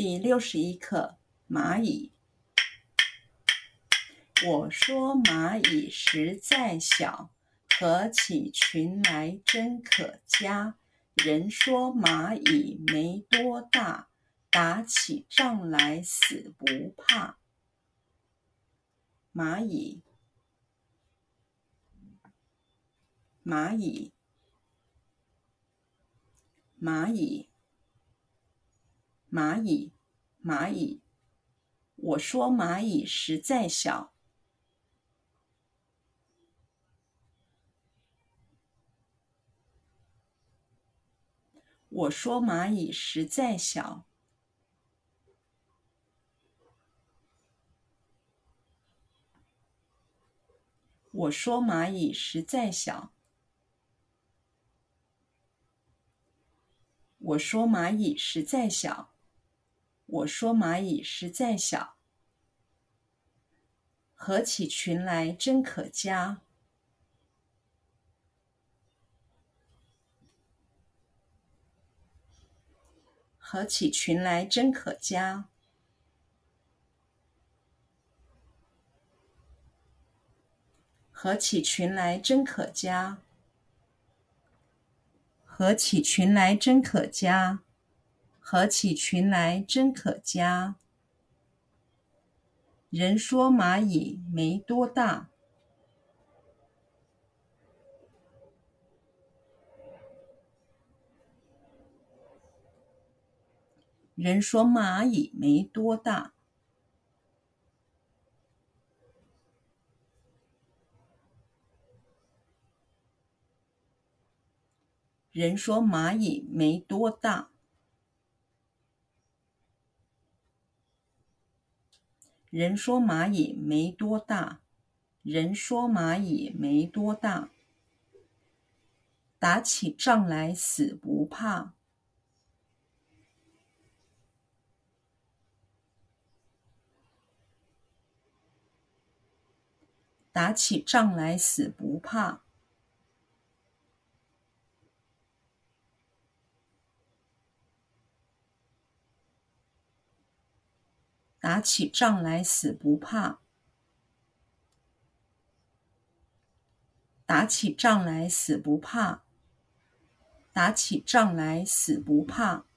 第六十一课，蚂蚁。我说蚂蚁实在小，合起群来真可嘉。人说蚂蚁没多大，打起仗来死不怕。蚂蚁，蚂蚁，蚂蚁。蚂蚁，蚂蚁，我说蚂蚁实在小。我说蚂蚁实在小。我说蚂蚁实在小。我说蚂蚁实在小。我说蚂蚁实在小，合起群来真可嘉。合起群来真可嘉。合起群来真可嘉。合起群来真可嘉。合起群来真可嘉。人说蚂蚁没多大。人说蚂蚁没多大。人说蚂蚁没多大。人说蚂蚁没多大，人说蚂蚁没多大，打起仗来死不怕，打起仗来死不怕。打起仗来死不怕，打起仗来死不怕，打起仗来死不怕。